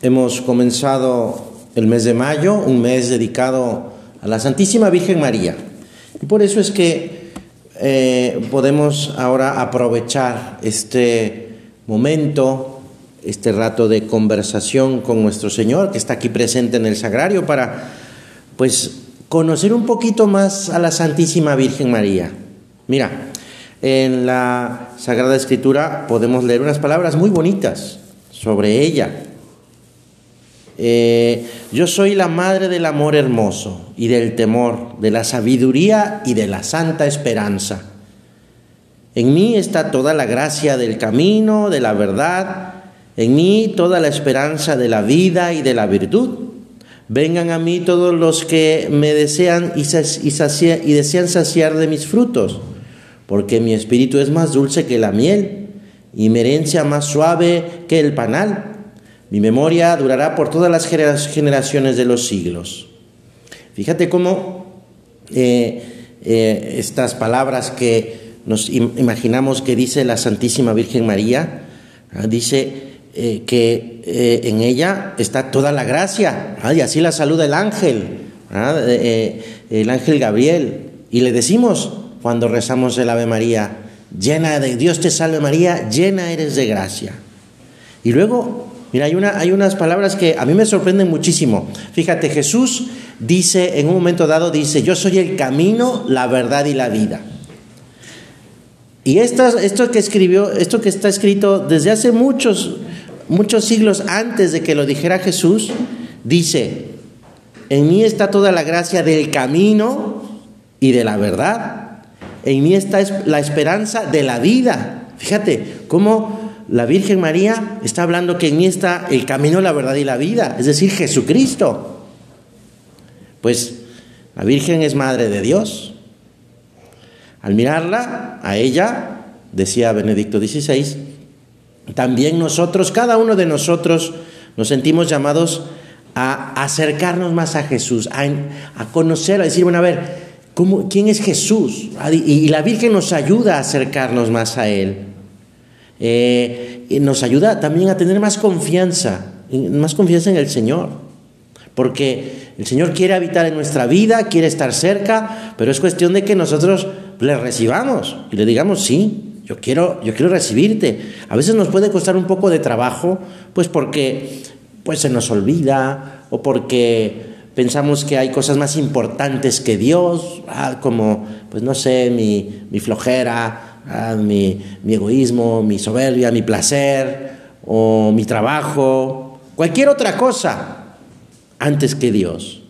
Hemos comenzado el mes de mayo, un mes dedicado a la Santísima Virgen María. Y por eso es que eh, podemos ahora aprovechar este momento, este rato de conversación con nuestro Señor, que está aquí presente en el sagrario, para pues conocer un poquito más a la Santísima Virgen María. Mira, en la Sagrada Escritura podemos leer unas palabras muy bonitas sobre ella. Eh, yo soy la madre del amor hermoso y del temor, de la sabiduría y de la santa esperanza. En mí está toda la gracia del camino, de la verdad, en mí toda la esperanza de la vida y de la virtud. Vengan a mí todos los que me desean y, y desean saciar de mis frutos porque mi espíritu es más dulce que la miel y mi herencia más suave que el panal. Mi memoria durará por todas las generaciones de los siglos. Fíjate cómo eh, eh, estas palabras que nos imaginamos que dice la Santísima Virgen María, ah, dice eh, que en ella está toda la gracia, ah, y así la saluda el ángel, ah, el ángel Gabriel, y le decimos, cuando rezamos el Ave María, llena de Dios te salve María, llena eres de gracia. Y luego, mira, hay, una, hay unas palabras que a mí me sorprenden muchísimo. Fíjate, Jesús dice, en un momento dado, dice, yo soy el camino, la verdad y la vida. Y esto, esto que escribió, esto que está escrito desde hace muchos, muchos siglos antes de que lo dijera Jesús, dice, en mí está toda la gracia del camino y de la verdad en mí está la esperanza de la vida. Fíjate cómo la Virgen María está hablando que en mí está el camino, la verdad y la vida, es decir, Jesucristo. Pues la Virgen es Madre de Dios. Al mirarla, a ella, decía Benedicto XVI, también nosotros, cada uno de nosotros, nos sentimos llamados a acercarnos más a Jesús, a, a conocer, a decir, bueno, a ver, ¿Quién es Jesús? Ah, y, la Virgen nos ayuda a acercarnos más a Él. Eh, nos ayuda también a tener más confianza, más confianza en el Señor. Porque el Señor quiere habitar en nuestra vida, quiere estar cerca, pero es cuestión de que nosotros le recibamos y le digamos, sí, yo quiero, yo quiero recibirte. A veces nos puede costar un poco de trabajo, pues porque pues se nos olvida o porque pensamos que hay cosas más importantes que Dios, ah, como, pues no sé, mi, flojera, mi, egoísmo, mi soberbia, mi placer o mi trabajo, cualquier otra cosa antes que Dios.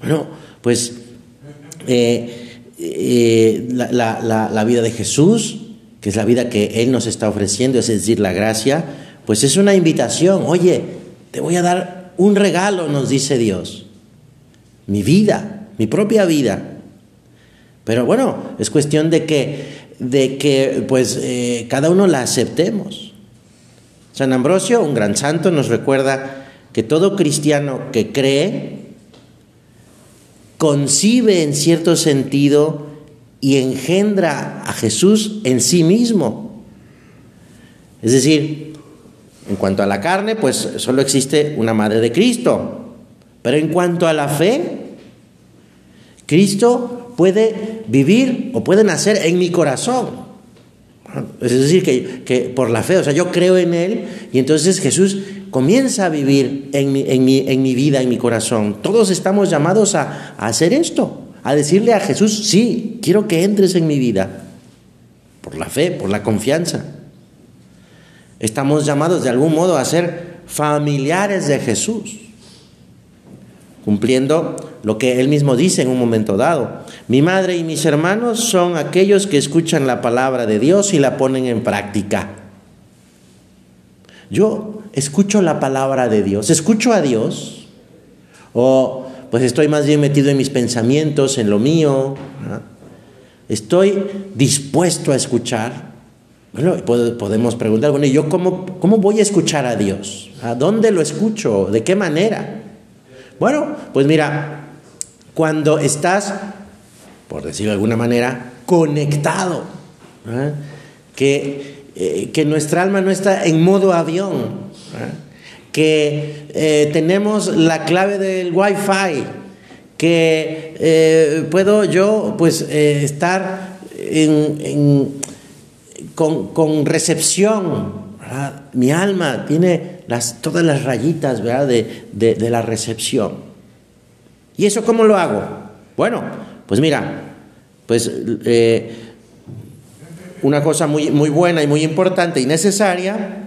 Bueno, pues eh, eh, la, vida de Jesús, que es la vida que Él nos está ofreciendo, es decir, la gracia, pues es una invitación. Oye, te voy a dar un regalo, nos dice Dios mi vida, mi propia vida. Pero bueno, es cuestión de que, de que pues eh, cada uno la aceptemos. San Ambrosio, un gran santo, nos recuerda que todo cristiano que cree concibe en cierto sentido y engendra a Jesús en sí mismo. Es decir, en cuanto a la carne, pues solo existe una madre de Cristo. Pero en cuanto a la fe, Cristo puede vivir o puede nacer en mi corazón. Es decir, que, por la fe, o sea, yo creo en Él y entonces Jesús comienza a vivir en mi, en mi, vida, en mi corazón. Todos estamos llamados a, a hacer esto, a decirle a Jesús, sí, quiero que entres en mi vida, por la fe, por la confianza. Estamos llamados de algún modo a ser familiares de Jesús cumpliendo lo que él mismo dice en un momento dado. Mi madre y mis hermanos son aquellos que escuchan la palabra de Dios y la ponen en práctica. Yo escucho la palabra de Dios, escucho a Dios, o pues estoy más bien metido en mis pensamientos, en lo mío, estoy dispuesto a escuchar. Bueno, podemos preguntar, bueno, ¿y yo cómo, cómo voy a escuchar a Dios? ¿A dónde lo escucho? ¿De qué manera? Bueno, pues mira, cuando estás, por decirlo de alguna manera, conectado, que, eh, que nuestra alma no está en modo avión, que eh, tenemos la clave del Wi-Fi, que eh, puedo yo pues eh, estar con, recepción. Mi alma tiene las, todas las rayitas De, de la recepción. ¿Y eso cómo lo hago? Bueno, pues mira, pues una cosa muy, muy buena y muy importante y necesaria,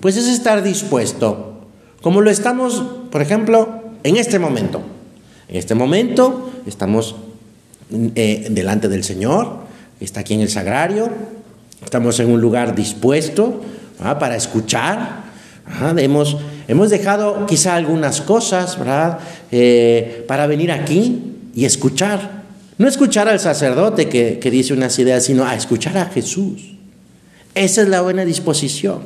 pues es estar dispuesto, como lo estamos, por ejemplo, en este momento. En este momento estamos eh, delante del Señor, está aquí en el sagrario, estamos en un lugar dispuesto para escuchar. Hemos, hemos, dejado quizá algunas cosas ¿verdad? Eh, para venir aquí y escuchar. No escuchar al sacerdote que, dice unas ideas, sino a escuchar a Jesús. Esa es la buena disposición.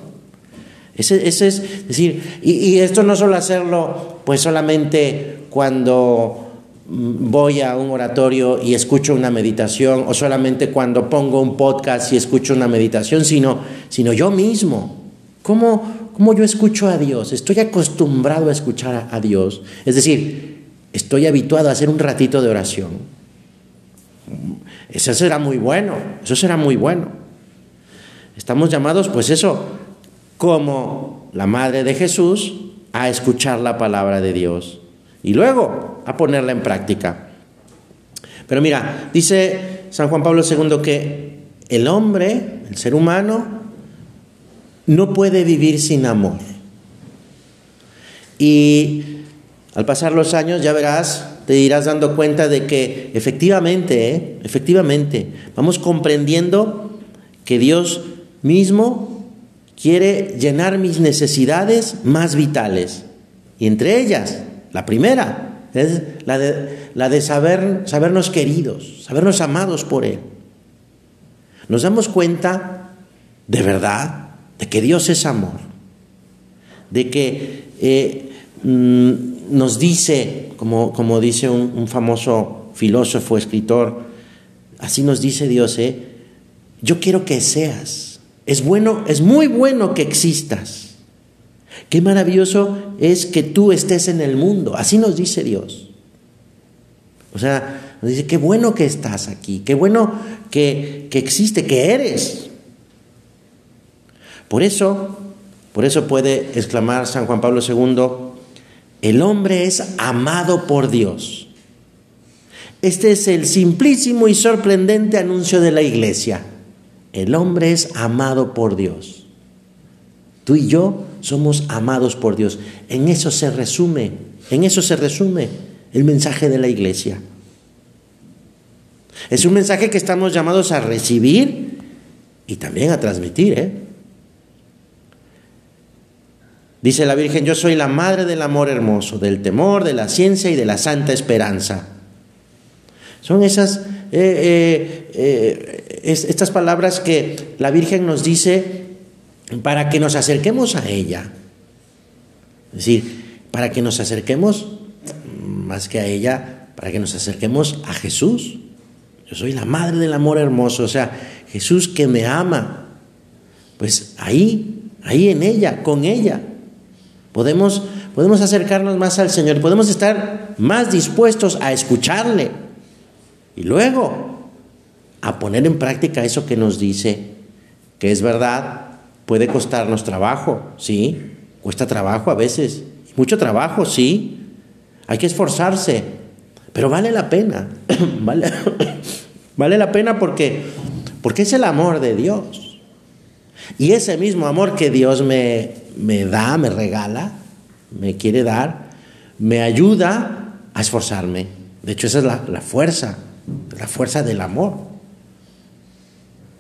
Ese, es decir, y, esto no solo hacerlo pues solamente cuando mm, voy a un oratorio y escucho una meditación, o solamente cuando pongo un podcast y escucho una meditación, sino, sino yo mismo. ¿Cómo, ¿Cómo yo escucho a Dios? Estoy acostumbrado a escuchar a Dios. Es decir, estoy habituado a hacer un ratito de oración. Eso será muy bueno, eso será muy bueno. Estamos llamados, pues eso, como la Madre de Jesús, a escuchar la palabra de Dios y luego a ponerla en práctica. Pero mira, dice San Juan Pablo II que el hombre, el ser humano, no puede vivir sin amor. Y al pasar los años ya verás te irás dando cuenta de que efectivamente, ¿eh? efectivamente, vamos comprendiendo que Dios mismo quiere llenar mis necesidades más vitales. Y entre ellas, la primera es la de, la de saber, sabernos queridos, sabernos amados por Él. Nos damos cuenta de verdad de que Dios es amor, de que eh, mm, nos dice como, dice un, famoso filósofo, escritor, así nos dice Dios, ¿eh? yo quiero que seas. Es bueno, es muy bueno que existas. Qué maravilloso es que tú estés en el mundo. Así nos dice Dios. O sea, nos dice, qué bueno que estás aquí, qué bueno que, que existe, que eres. Por eso, por eso puede exclamar San Juan Pablo II, el hombre es amado por Dios. Este es el simplísimo y sorprendente anuncio de la iglesia. El hombre es amado por Dios. Tú y yo somos amados por Dios. En eso se resume, en eso se resume el mensaje de la iglesia. Es un mensaje que estamos llamados a recibir y también a transmitir. ¿eh? Dice la Virgen, yo soy la madre del amor hermoso, del temor, de la ciencia y de la santa esperanza. Son esas, eh, eh, eh, estas palabras que la Virgen nos dice para que nos acerquemos a ella. Es decir, para que nos acerquemos más que a ella, para que nos acerquemos a Jesús. Yo soy la madre del amor hermoso, o sea, Jesús que me ama. Pues ahí, ahí en ella, con ella. Podemos, podemos acercarnos más al Señor, podemos estar más dispuestos a escucharle y luego a poner en práctica eso que nos dice, que es verdad, puede costarnos trabajo, sí, cuesta trabajo a veces, mucho trabajo, sí, hay que esforzarse, pero vale la pena, vale, vale la pena porque, porque es el amor de Dios. Y ese mismo amor que Dios me, me da, me regala, me quiere dar, me ayuda a esforzarme. De hecho, esa es la, fuerza, la fuerza del amor.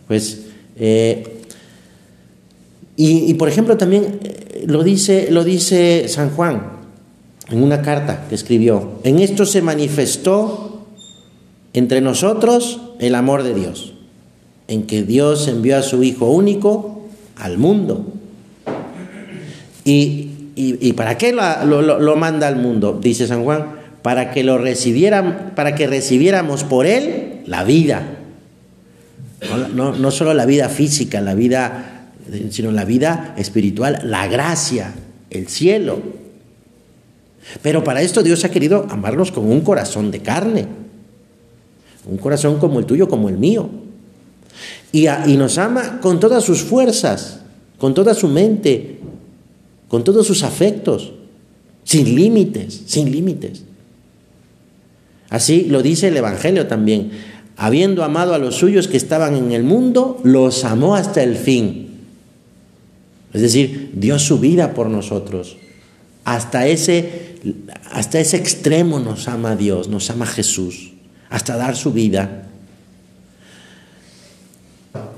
Pues, eh, y, por ejemplo también eh, lo dice, lo dice San Juan en una carta que escribió, en esto se manifestó entre nosotros el amor de Dios, en que Dios envió a su Hijo único al mundo ¿Y, para qué lo, manda al mundo? Dice San Juan, para que lo recibieran, para que recibiéramos por él la vida. No, solo la vida física, la vida, sino la vida espiritual, la gracia, el cielo. Pero para esto Dios ha querido amarnos con un corazón de carne, un corazón como el tuyo, como el mío. Y, y nos ama con todas sus fuerzas, con toda su mente, con todos sus afectos, sin límites, sin límites. Así lo dice el Evangelio también. Habiendo amado a los suyos que estaban en el mundo, los amó hasta el fin. Es decir, dio su vida por nosotros. Hasta ese, hasta ese extremo nos ama Dios, nos ama Jesús, hasta dar su vida.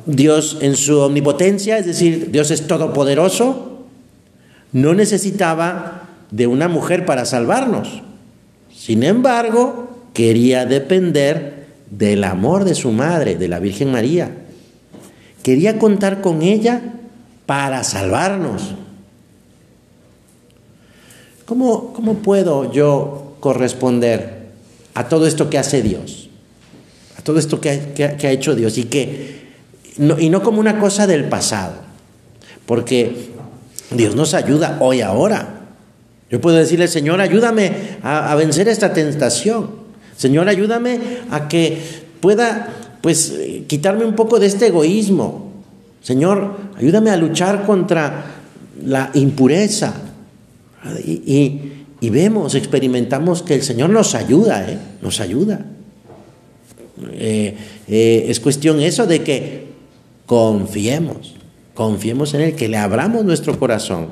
Dios en su omnipotencia, es decir, Dios es todopoderoso, no necesitaba de una mujer para salvarnos. Sin embargo, quería depender del amor de su madre, de la Virgen María. Quería contar con ella para salvarnos. ¿Cómo, cómo puedo yo corresponder a todo esto que hace Dios? A todo esto que, ha hecho Dios y que y no como una cosa del pasado, porque Dios nos ayuda hoy ahora. Yo puedo decirle, Señor, ayúdame a, vencer esta tentación. Señor, ayúdame a que pueda, pues, quitarme un poco de este egoísmo. Señor, ayúdame a luchar contra la impureza. Y, vemos, experimentamos que el Señor nos ayuda, ¿eh? nos ayuda. Eh, eh, es cuestión eso de que confiemos, confiemos en Él, que le abramos nuestro corazón.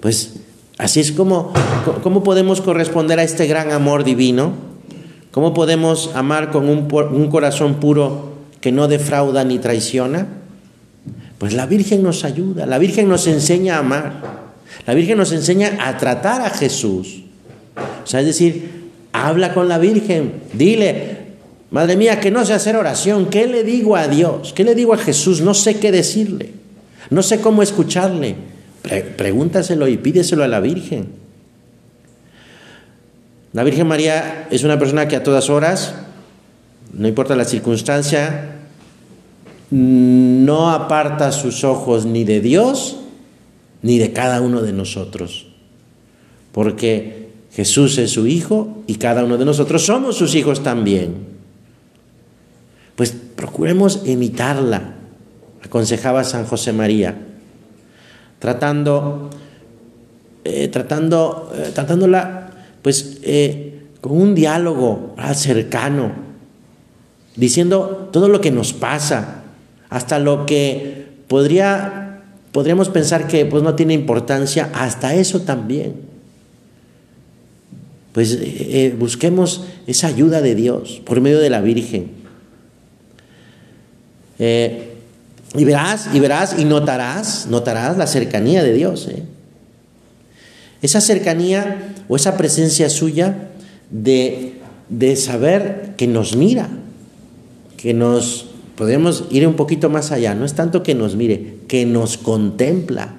Pues así es como, ¿cómo podemos corresponder a este gran amor divino? ¿Cómo podemos amar con un, un corazón puro que no defrauda ni traiciona? Pues la Virgen nos ayuda, la Virgen nos enseña a amar, la Virgen nos enseña a tratar a Jesús. O sea, es decir, habla con la Virgen, dile, Madre mía, que no sé hacer oración. ¿Qué le digo a Dios? ¿Qué le digo a Jesús? No sé qué decirle. No sé cómo escucharle. pregúntaselo y pídeselo a la Virgen. La Virgen María es una persona que a todas horas, no importa la circunstancia, no aparta sus ojos ni de Dios ni de cada uno de nosotros. Porque Jesús es su Hijo y cada uno de nosotros somos sus hijos también. Pues procuremos imitarla, aconsejaba San José María, tratando, eh, tratando, eh, tratándola, pues, eh, con un diálogo cercano, diciendo todo lo que nos pasa, hasta lo que podría, podríamos pensar que pues, no tiene importancia, hasta eso también. Pues busquemos esa ayuda de Dios por medio de la Virgen eh, y verás, y verás, y notarás, notarás la cercanía de Dios. ¿eh? Esa cercanía o esa presencia suya de, de saber que nos mira, que nos, podemos ir un poquito más allá, no es tanto que nos mire, que nos contempla,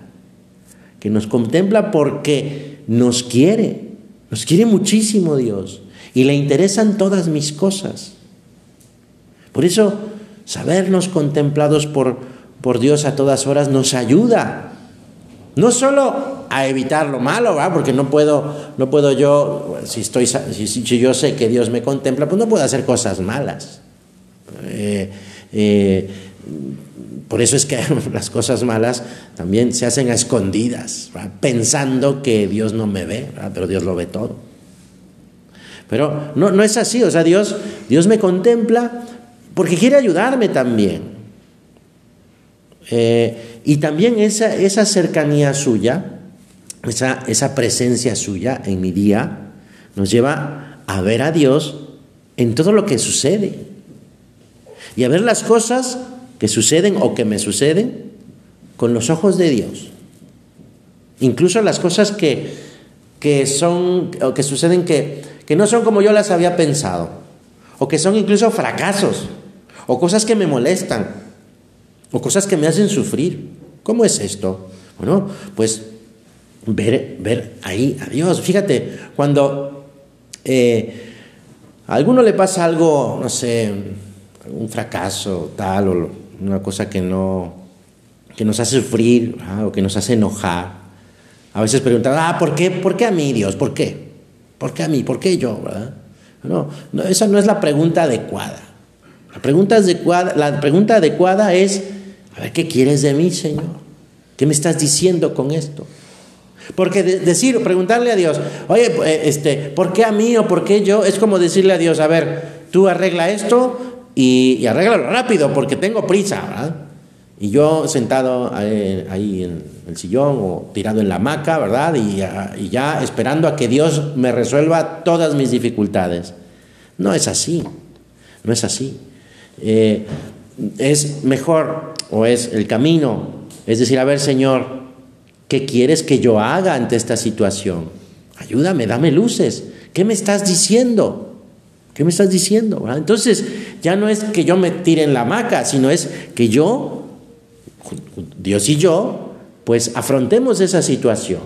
que nos contempla porque nos quiere, nos quiere muchísimo Dios y le interesan todas mis cosas. Por eso Sabernos contemplados por, por Dios a todas horas nos ayuda. No solo a evitar lo malo, porque no puedo, no puedo yo, si, estoy, si, yo sé que Dios me contempla, pues no puedo hacer cosas malas. Eh, eh, por eso es que las cosas malas también se hacen a escondidas, pensando que Dios no me ve, pero Dios lo ve todo. Pero no, no es así, o sea, Dios, Dios me contempla porque quiere ayudarme también. Eh, y también esa, esa cercanía suya, esa, esa presencia suya en mi día, nos lleva a ver a Dios en todo lo que sucede. Y a ver las cosas que suceden o que me suceden con los ojos de Dios. Incluso las cosas que, que son o que suceden que, que no son como yo las había pensado. O que son incluso fracasos o cosas que me molestan, o cosas que me hacen sufrir. ¿Cómo es esto? Bueno, pues ver, ver ahí a Dios. Fíjate, cuando eh, a alguno le pasa algo, no sé, un fracaso, tal, o una cosa que no que nos hace sufrir o que nos hace enojar, A veces preguntan, ah, ¿por qué? ¿Por qué a mí, Dios? ¿Por qué? ¿Por qué a mí? ¿Por qué yo? No, no, esa no es la pregunta adecuada. La pregunta, adecuada, la pregunta adecuada es, a ver, ¿qué quieres de mí, Señor? ¿Qué me estás diciendo con esto? Porque decir, preguntarle a Dios, oye, eh, este, ¿por qué a mí o por qué yo? Es como decirle a Dios, a ver, tú arregla esto y, y arréglalo rápido porque tengo prisa, ¿verdad? Y yo sentado ahí, en el sillón o tirado en la hamaca, ¿verdad? Y, y, ya esperando a que Dios me resuelva todas mis dificultades. No es así, no es así. Eh, es mejor o es el camino, es decir, a ver Señor, ¿qué quieres que yo haga ante esta situación? Ayúdame, dame luces. ¿Qué me estás diciendo? ¿Qué me estás diciendo? Entonces, ya no es que yo me tire en la hamaca, sino es que yo Dios y yo, pues afrontemos esa situación.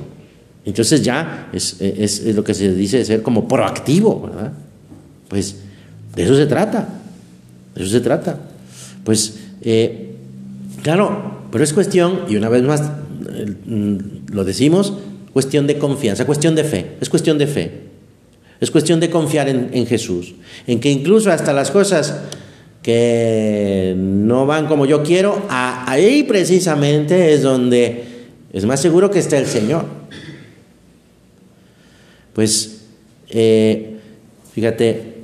Entonces ya es, lo que se dice de ser como proactivo, ¿verdad? Pues de eso se trata, de eso se trata. Pues eh, claro, pero es cuestión, y una vez más mm, lo decimos, cuestión de confianza, cuestión de fe, es cuestión de fe. Es cuestión de confiar en, Jesús, en que incluso hasta las cosas que no van como yo quiero, ahí precisamente es donde es más seguro que esté el Señor. Pues, eh, fíjate,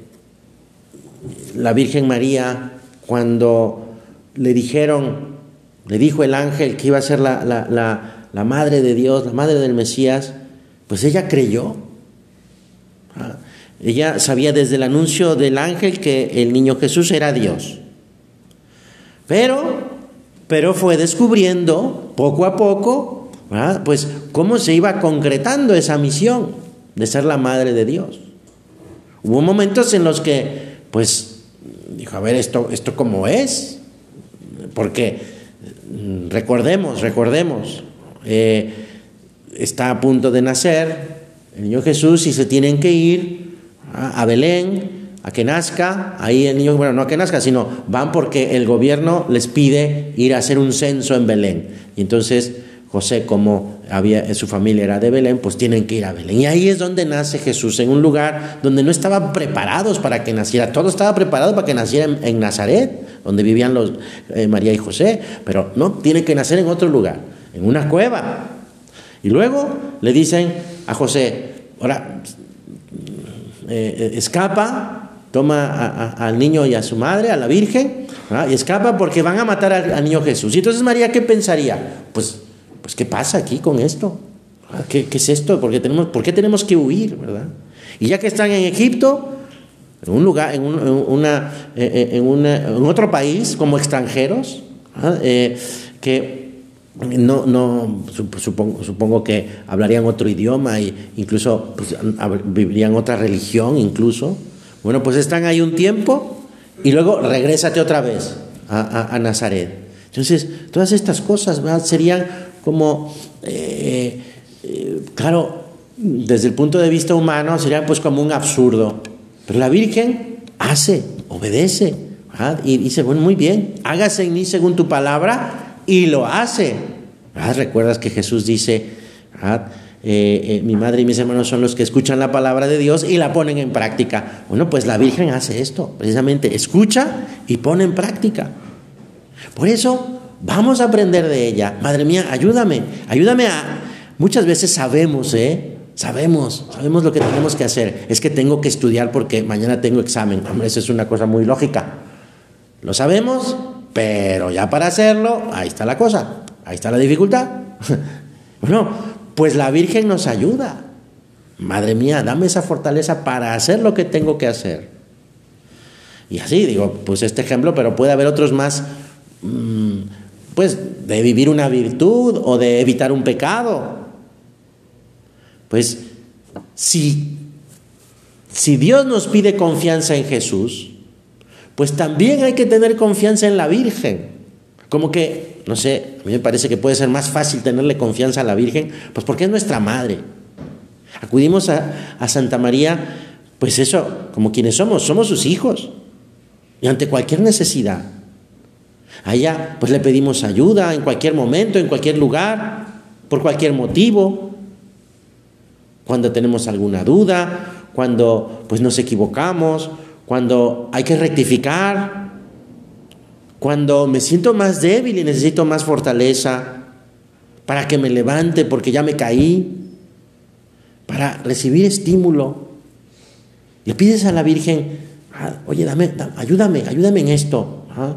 la Virgen María, cuando le dijeron, le dijo el ángel que iba a ser la, la madre de Dios, la madre del Mesías, pues ella creyó. Ah, ella sabía desde el anuncio del ángel que el niño Jesús era Dios. Pero, pero fue descubriendo poco a poco, pues cómo se iba concretando esa misión de ser la madre de Dios. Hubo momentos en los que, pues, dijo, a ver, esto, esto cómo es, porque mm, recordemos, recordemos, eh, está a punto de nacer el niño Jesús y se tienen que ir a Belén, a que nazca, ahí el niño, bueno, no a que nazca, sino van porque el gobierno les pide ir a hacer un censo en Belén. Y entonces José, como había, su familia era de Belén, pues tienen que ir a Belén. Y ahí es donde nace Jesús, en un lugar donde no estaban preparados para que naciera. Todo estaba preparado para que naciera en, Nazaret, donde vivían los, eh, María y José, pero no, tiene que nacer en otro lugar, en una cueva. Y luego le dicen a José, ahora eh, escapa, toma al niño y a su madre, a la Virgen, y escapa porque van a matar al, niño Jesús. Y entonces María, ¿qué pensaría? Pues, pues ¿qué pasa aquí con esto? ¿Qué, es esto? ¿Por qué, tenemos, ¿Por qué tenemos que huir? ¿verdad? Y ya que están en Egipto, en un lugar, en, una, eh, eh, en, en otro país, como extranjeros, que no, no supongo, supongo, que hablarían otro idioma e incluso pues, vivirían otra religión incluso. Bueno, pues están ahí un tiempo y luego regrésate otra vez a, Nazaret. Entonces, todas estas cosas serían como, eh, eh, claro, desde el punto de vista humano serían pues como un absurdo. Pero la Virgen hace, obedece y dice, bueno, muy bien, hágase en mí según tu palabra y lo hace. Recuerdas que Jesús dice, eh, mi madre y mis hermanos son los que escuchan la palabra de Dios y la ponen en práctica. Bueno, pues la Virgen hace esto, precisamente, escucha y pone en práctica. Por eso vamos a aprender de ella. Madre mía, ayúdame, ayúdame a... Muchas veces sabemos, ¿eh? Sabemos, sabemos lo que tenemos que hacer. Es que tengo que estudiar porque mañana tengo examen. Hombre, eso es una cosa muy lógica. Lo sabemos, pero ya para hacerlo, ahí está la cosa, ahí está la dificultad. bueno, pues la Virgen nos ayuda. Madre mía, dame esa fortaleza para hacer lo que tengo que hacer. Y así digo, pues este ejemplo, pero puede haber otros más, mm, pues de vivir una virtud o de evitar un pecado. Pues si, si Dios nos pide confianza en Jesús, pues también hay que tener confianza en la Virgen. Como que, no sé, a mí me parece que puede ser más fácil tenerle confianza a la Virgen, pues porque es nuestra madre. Acudimos a, Santa María, pues eso, como quienes somos, somos sus hijos. Y ante cualquier necesidad, a ella pues le pedimos ayuda en cualquier momento, en cualquier lugar, por cualquier motivo. cuando tenemos alguna duda, cuando pues nos equivocamos, cuando hay que rectificar, cuando me siento más débil y necesito más fortaleza para que me levante porque ya me caí, para recibir estímulo. Le pides a la Virgen, ah, oye, dame, ayúdame, ayúdame en esto. ¿ah?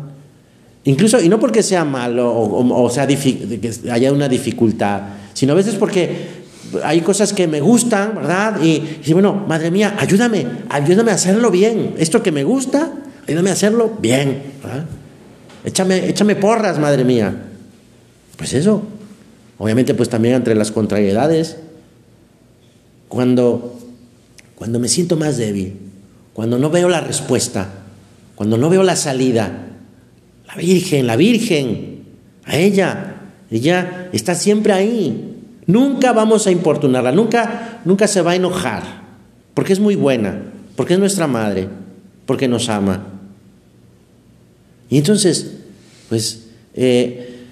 Incluso, y no porque sea malo o, sea que haya una dificultad, sino a veces porque hay cosas que me gustan, ¿verdad? Y, y bueno, madre mía, ayúdame, ayúdame a hacerlo bien. Esto que me gusta, ayúdame a hacerlo bien. Échame, échame porras, madre mía. Pues eso. Obviamente, pues también entre las contrariedades, cuando, cuando me siento más débil, cuando no veo la respuesta, cuando no veo la salida, la Virgen, la Virgen, a ella, ella está siempre ahí. Nunca vamos a importunarla, nunca, nunca se va a enojar, porque es muy buena, porque es nuestra madre, porque nos ama. Y entonces, pues, eh,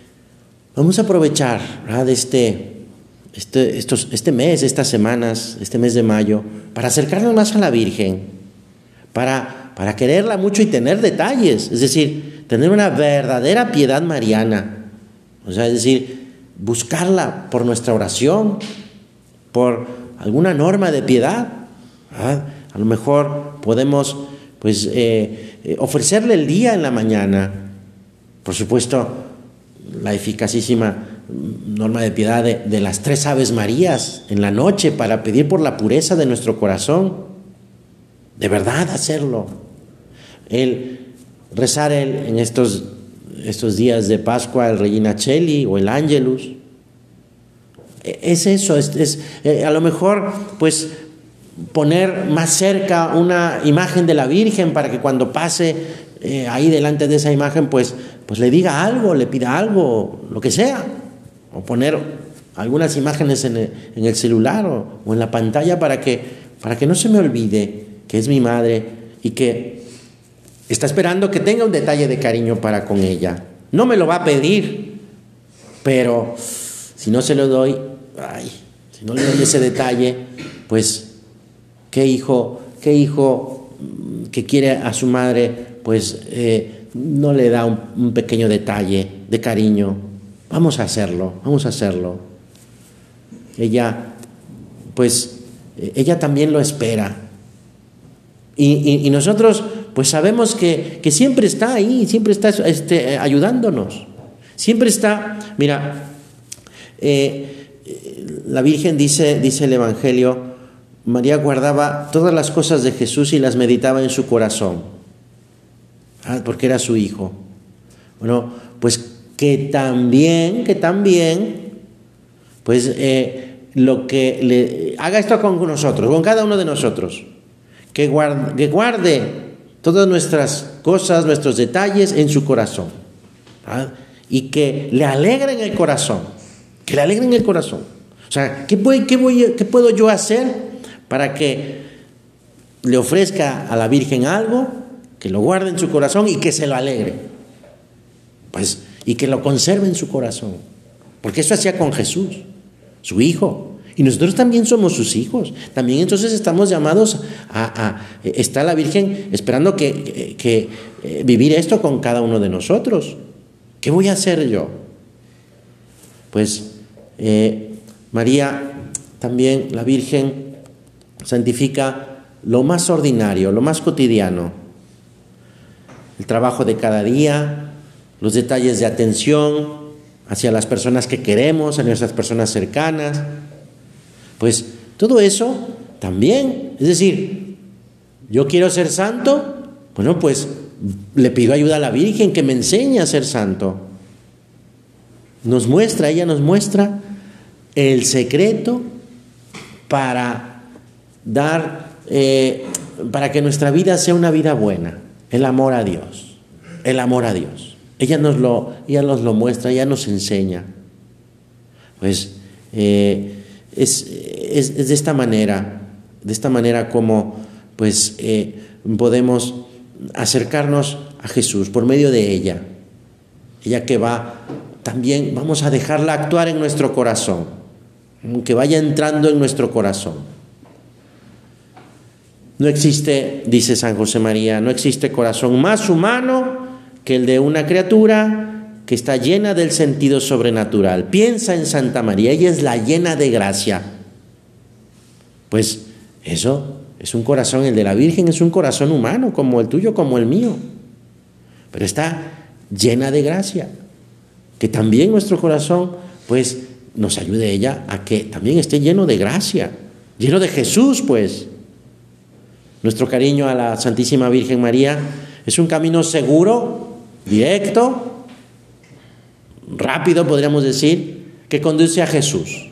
vamos a aprovechar de este, este, estos, este mes, estas semanas, este mes de mayo, para acercarnos más a la Virgen, para, para quererla mucho y tener detalles, es decir, tener una verdadera piedad mariana, o sea, es decir, buscarla por nuestra oración, por alguna norma de piedad. A lo mejor podemos pues, eh, eh, ofrecerle el día en la mañana. Por supuesto, la eficacísima norma de piedad de, las tres Aves Marías en la noche para pedir por la pureza de nuestro corazón. De verdad hacerlo. El rezar el, en estos, estos días de Pascua el Regina Cheli o el Angelus. E, es eso, es, eh, a lo mejor pues poner más cerca una imagen de la Virgen para que cuando pase eh, ahí delante de esa imagen pues, pues le diga algo, le pida algo, lo que sea o poner algunas imágenes en el, celular o, en la pantalla para que, para que no se me olvide que es mi madre y que está esperando que tenga un detalle de cariño para con ella. No me lo va a pedir, pero si no se lo doy, ay, si no le doy ese detalle, pues qué hijo, qué hijo que quiere a su madre, pues eh, no le da un pequeño detalle de cariño, Vamos a hacerlo, vamos a hacerlo. Ella, pues, ella también lo espera. Y, nosotros, pues sabemos que, siempre está ahí, siempre está este, ayudándonos. Siempre está, mira, eh, la Virgen dice, dice el Evangelio, María guardaba todas las cosas de Jesús y las meditaba en su corazón, ah, porque era su hijo. Bueno, pues que también, que también, pues eh, lo que le haga esto con nosotros, con cada uno de nosotros, que guarde, que guarde todas nuestras cosas, nuestros detalles en su corazón, ¿ah? y que le alegren el corazón, que le alegren el corazón. O sea, ¿qué, ¿qué puedo yo hacer para que le ofrezca a la Virgen algo, que lo guarde en su corazón y que se lo alegre? Pues y que lo conserve en su corazón. Porque eso hacía con Jesús, su Hijo. Y nosotros también somos sus hijos. También entonces estamos llamados a... está la Virgen esperando que, que, eh, vivir esto con cada uno de nosotros. ¿Qué voy a hacer yo? Pues eh, María, también la Virgen, santifica lo más ordinario, lo más cotidiano. El trabajo de cada día, los detalles de atención hacia las personas que queremos, a nuestras personas cercanas. Pues todo eso también, es decir, yo quiero ser santo, bueno, pues le pido ayuda a la Virgen que me enseñe a ser santo. Nos muestra, ella nos muestra el secreto para dar, eh, para que nuestra vida sea una vida buena, el amor a Dios, el amor a Dios. Ella nos lo, ella nos lo muestra, ella nos enseña. Pues eh, es, de esta manera, de esta manera como pues eh, podemos acercarnos a Jesús por medio de ella. Ella que va, también vamos a dejarla actuar en nuestro corazón. que vaya entrando en nuestro corazón. No existe, dice San José María, no existe corazón más humano que el de una criatura que está llena del sentido sobrenatural. Piensa en Santa María, ella es la llena de gracia. Pues eso es un corazón, el de la Virgen es un corazón humano, como el tuyo, como el mío. Pero está llena de gracia. Que también nuestro corazón, pues, nos ayude ella a que también esté lleno de gracia, lleno de Jesús, pues. Nuestro cariño a la Santísima Virgen María es un camino seguro, directo, rápido, podríamos decir, que conduce a Jesús,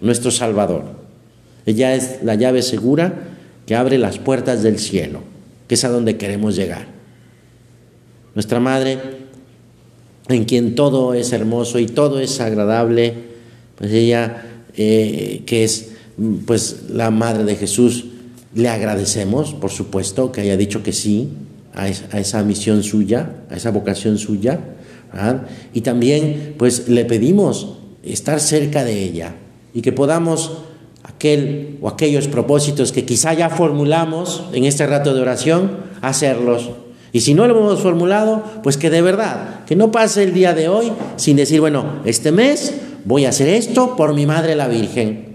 nuestro Salvador. Ella es la llave segura que abre las puertas del cielo, que es a donde queremos llegar. Nuestra Madre, en quien todo es hermoso y todo es agradable, pues ella, eh, que es pues la Madre de Jesús, le agradecemos, por supuesto, que haya dicho que sí a esa, misión suya, a esa vocación suya, y también pues le pedimos estar cerca de ella y que podamos aquel o aquellos propósitos que quizá ya formulamos en este rato de oración, hacerlos. Y si no lo hemos formulado, pues que de verdad, que no pase el día de hoy sin decir, bueno, este mes voy a hacer esto por mi Madre la Virgen.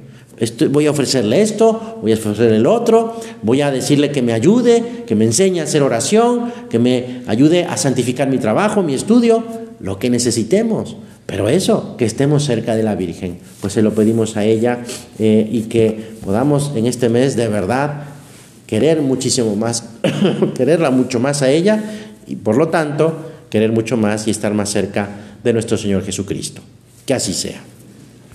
Voy a ofrecerle esto, voy a ofrecerle el otro, voy a decirle que me ayude, que me enseñe a hacer oración, que me ayude a santificar mi trabajo, mi estudio, lo que necesitemos. Pero eso, que estemos cerca de la Virgen, pues se lo pedimos a ella eh, y que podamos en este mes de verdad querer muchísimo más, quererla mucho más a ella y por lo tanto querer mucho más y estar más cerca de nuestro Señor Jesucristo. Que así sea.